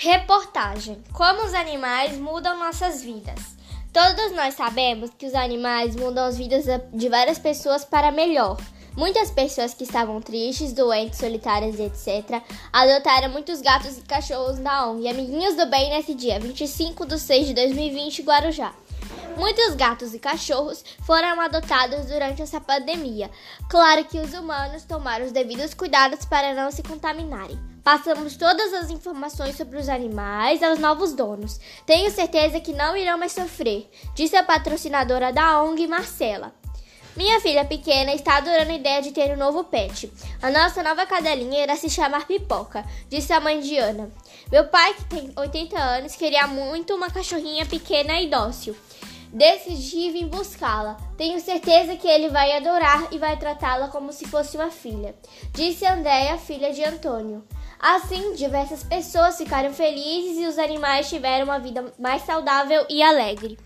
Reportagem: Como os animais mudam nossas vidas. Todos nós sabemos que os animais mudam as vidas de várias pessoas para melhor. Muitas pessoas que estavam tristes, doentes, solitárias, etc., adotaram muitos gatos e cachorros da ONG Amiguinhos do Bem nesse dia 25 de 6 de 2020 em Guarujá. Muitos gatos e cachorros foram adotados durante essa pandemia. Claro que os humanos tomaram os devidos cuidados para não se contaminarem. Passamos todas as informações sobre os animais aos novos donos. Tenho certeza que não irão mais sofrer, disse a patrocinadora da ONG, Marcela. Minha filha pequena está adorando a ideia de ter um novo pet. A nossa nova cadelinha irá se chamar Pipoca, disse a mãe de Ana. Meu pai, que tem 80 anos, queria muito uma cachorrinha pequena e dócil. Decidi vir buscá-la. Tenho certeza que ele vai adorar e vai tratá-la como se fosse uma filha, disse Andréia, filha de Antônio. Assim, diversas pessoas ficaram felizes e os animais tiveram uma vida mais saudável e alegre.